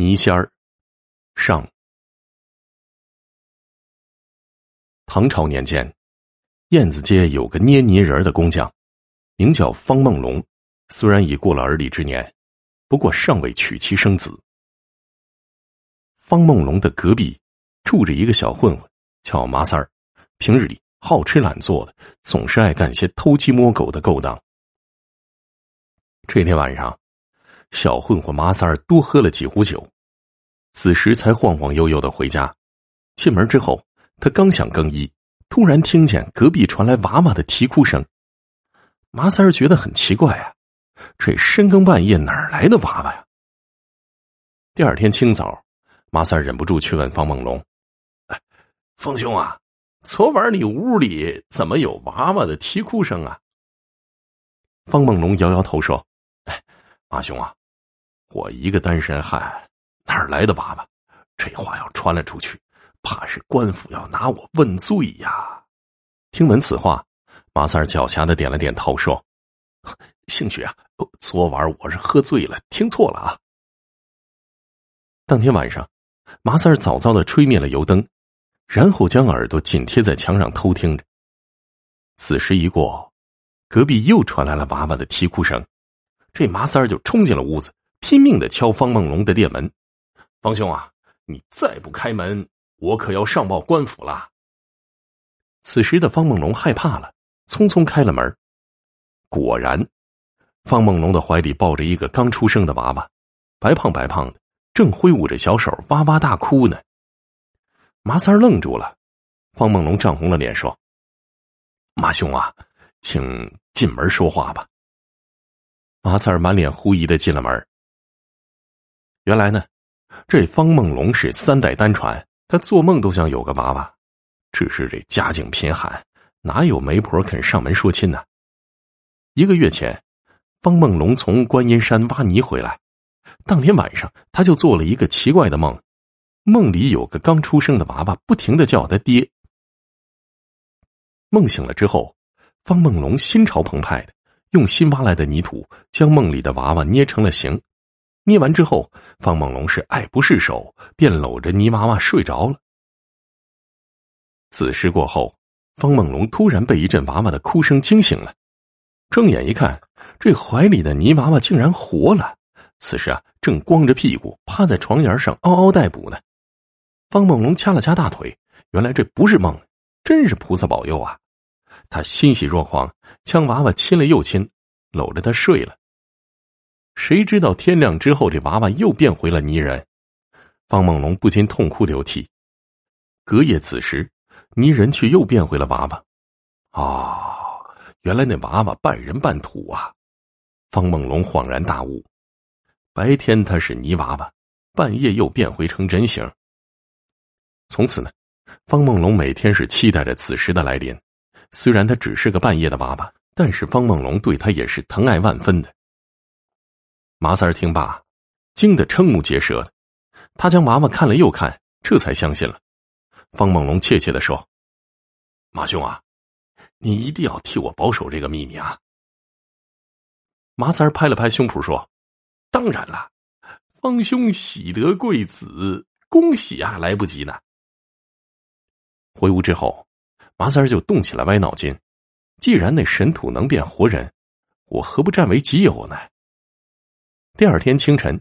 泥仙儿，上。唐朝年间，燕子街有个捏泥人的工匠，名叫方梦龙。虽然已过了而立之年，不过尚未娶妻生子。方梦龙的隔壁住着一个小混混，叫麻三儿。平日里好吃懒做的，总是爱干些偷鸡摸狗的勾当。这天晚上。小混混麻三儿多喝了几壶酒，此时才晃晃悠悠的回家。进门之后，他刚想更衣，突然听见隔壁传来娃娃的啼哭声。麻三儿觉得很奇怪啊，这深更半夜哪来的娃娃呀？第二天清早，麻三儿忍不住去问方梦龙：“哎，方兄啊，昨晚你屋里怎么有娃娃的啼哭声啊？”方梦龙摇摇头说：“哎，马兄啊。”我一个单身汉，哪来的娃娃？这话要传了出去，怕是官府要拿我问罪呀！听闻此话，马三儿狡黠的点了点头，说：“ 兴许啊，昨晚我是喝醉了，听错了啊。”当天晚上，马三儿早早的吹灭了油灯，然后将耳朵紧贴在墙上偷听着。此时一过，隔壁又传来了娃娃的啼哭声，这马三儿就冲进了屋子。拼命的敲方梦龙的店门，方兄啊，你再不开门，我可要上报官府了。此时的方梦龙害怕了，匆匆开了门。果然，方梦龙的怀里抱着一个刚出生的娃娃，白胖白胖的，正挥舞着小手哇哇大哭呢。麻三愣住了，方梦龙涨红了脸说：“马兄啊，请进门说话吧。”麻三儿满脸狐疑的进了门。原来呢，这方梦龙是三代单传，他做梦都想有个娃娃，只是这家境贫寒，哪有媒婆肯上门说亲呢？一个月前，方梦龙从观音山挖泥回来，当天晚上他就做了一个奇怪的梦，梦里有个刚出生的娃娃不停的叫他爹。梦醒了之后，方梦龙心潮澎湃的用新挖来的泥土将梦里的娃娃捏成了形。捏完之后，方梦龙是爱不释手，便搂着泥娃娃睡着了。子时过后，方梦龙突然被一阵娃娃的哭声惊醒了，睁眼一看，这怀里的泥娃娃竟然活了。此时啊，正光着屁股趴在床沿上嗷嗷待哺呢。方梦龙掐了掐大腿，原来这不是梦，真是菩萨保佑啊！他欣喜若狂，将娃娃亲了又亲，搂着他睡了。谁知道天亮之后，这娃娃又变回了泥人，方梦龙不禁痛哭流涕。隔夜此时，泥人却又变回了娃娃。啊，原来那娃娃半人半土啊！方梦龙恍然大悟，白天他是泥娃娃，半夜又变回成人形。从此呢，方梦龙每天是期待着此时的来临。虽然他只是个半夜的娃娃，但是方梦龙对他也是疼爱万分的。麻三儿听罢，惊得瞠目结舌。他将娃娃看了又看，这才相信了。方梦龙怯怯的说：“马兄啊，你一定要替我保守这个秘密啊！”麻三儿拍了拍胸脯说：“当然了，方兄喜得贵子，恭喜啊，来不及呢。”回屋之后，麻三儿就动起了歪脑筋：既然那神土能变活人，我何不占为己有呢？第二天清晨，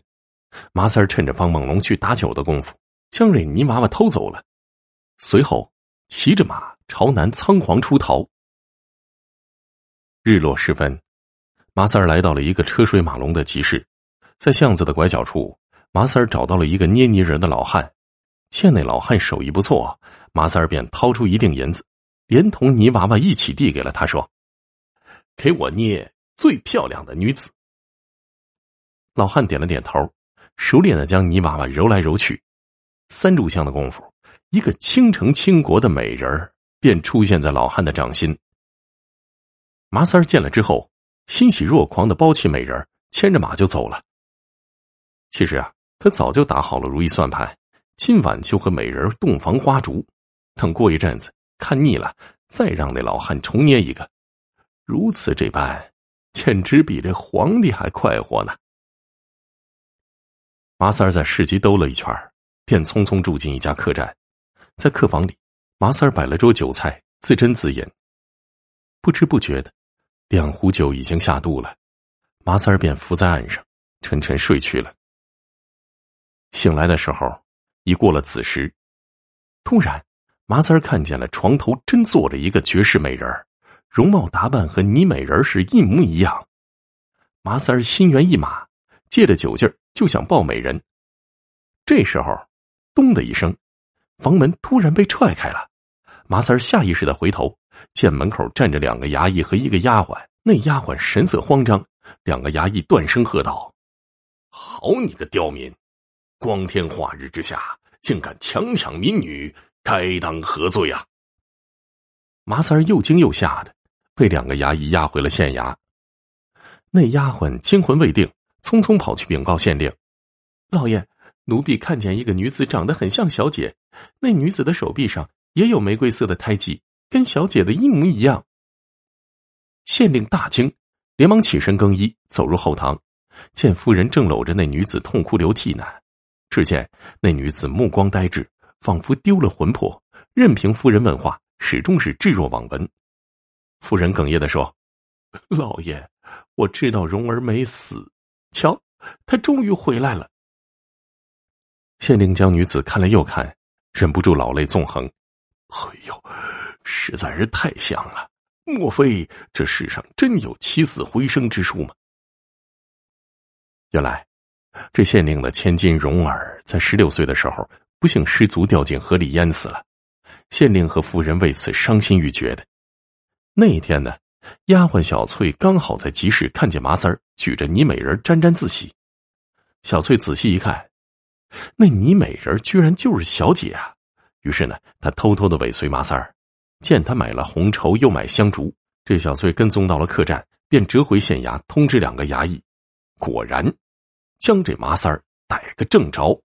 麻三儿趁着方梦龙去打酒的功夫，将这泥娃娃偷走了。随后，骑着马朝南仓皇出逃。日落时分，麻三儿来到了一个车水马龙的集市，在巷子的拐角处，麻三儿找到了一个捏泥人的老汉，见那老汉手艺不错，麻三儿便掏出一锭银子，连同泥娃娃一起递给了他，说：“给我捏最漂亮的女子。”老汉点了点头，熟练的将泥娃娃揉来揉去，三炷香的功夫，一个倾城倾国的美人便出现在老汉的掌心。麻三儿见了之后，欣喜若狂的抱起美人牵着马就走了。其实啊，他早就打好了如意算盘，今晚就和美人洞房花烛，等过一阵子看腻了，再让那老汉重捏一个。如此这般，简直比这皇帝还快活呢。马三儿在市集兜了一圈，便匆匆住进一家客栈。在客房里，马三儿摆了桌酒菜，自斟自饮。不知不觉的，两壶酒已经下肚了，马三儿便伏在岸上，沉沉睡去了。醒来的时候，已过了子时。突然，马三儿看见了床头真坐着一个绝世美人容貌打扮和倪美人是一模一样。马三儿心猿意马，借着酒劲儿就想抱美人。这时候，咚的一声。房门突然被踹开了，马三儿下意识的回头，见门口站着两个衙役和一个丫鬟。那丫鬟神色慌张，两个衙役断声喝道：“好你个刁民，光天化日之下竟敢强抢民女，该当何罪啊？”马三儿又惊又吓的，被两个衙役押回了县衙。那丫鬟惊魂未定，匆匆跑去禀告县令：“老爷。”奴婢看见一个女子长得很像小姐，那女子的手臂上也有玫瑰色的胎记，跟小姐的一模一样。县令大惊，连忙起身更衣，走入后堂，见夫人正搂着那女子痛哭流涕呢。只见那女子目光呆滞，仿佛丢了魂魄，任凭夫人问话，始终是置若罔闻。夫人哽咽的说：“老爷，我知道蓉儿没死，瞧，他终于回来了。”县令将女子看了又看，忍不住老泪纵横。哎呦，实在是太像了！莫非这世上真有起死回生之术吗？原来，这县令的千金蓉儿在十六岁的时候不幸失足掉进河里淹死了，县令和夫人为此伤心欲绝的。那一天呢，丫鬟小翠刚好在集市看见麻三儿举着泥美人沾沾自喜，小翠仔细一看。那倪美人居然就是小姐啊！于是呢，她偷偷的尾随麻三儿，见他买了红绸，又买香烛，这小翠跟踪到了客栈，便折回县衙通知两个衙役，果然将这麻三儿逮个正着。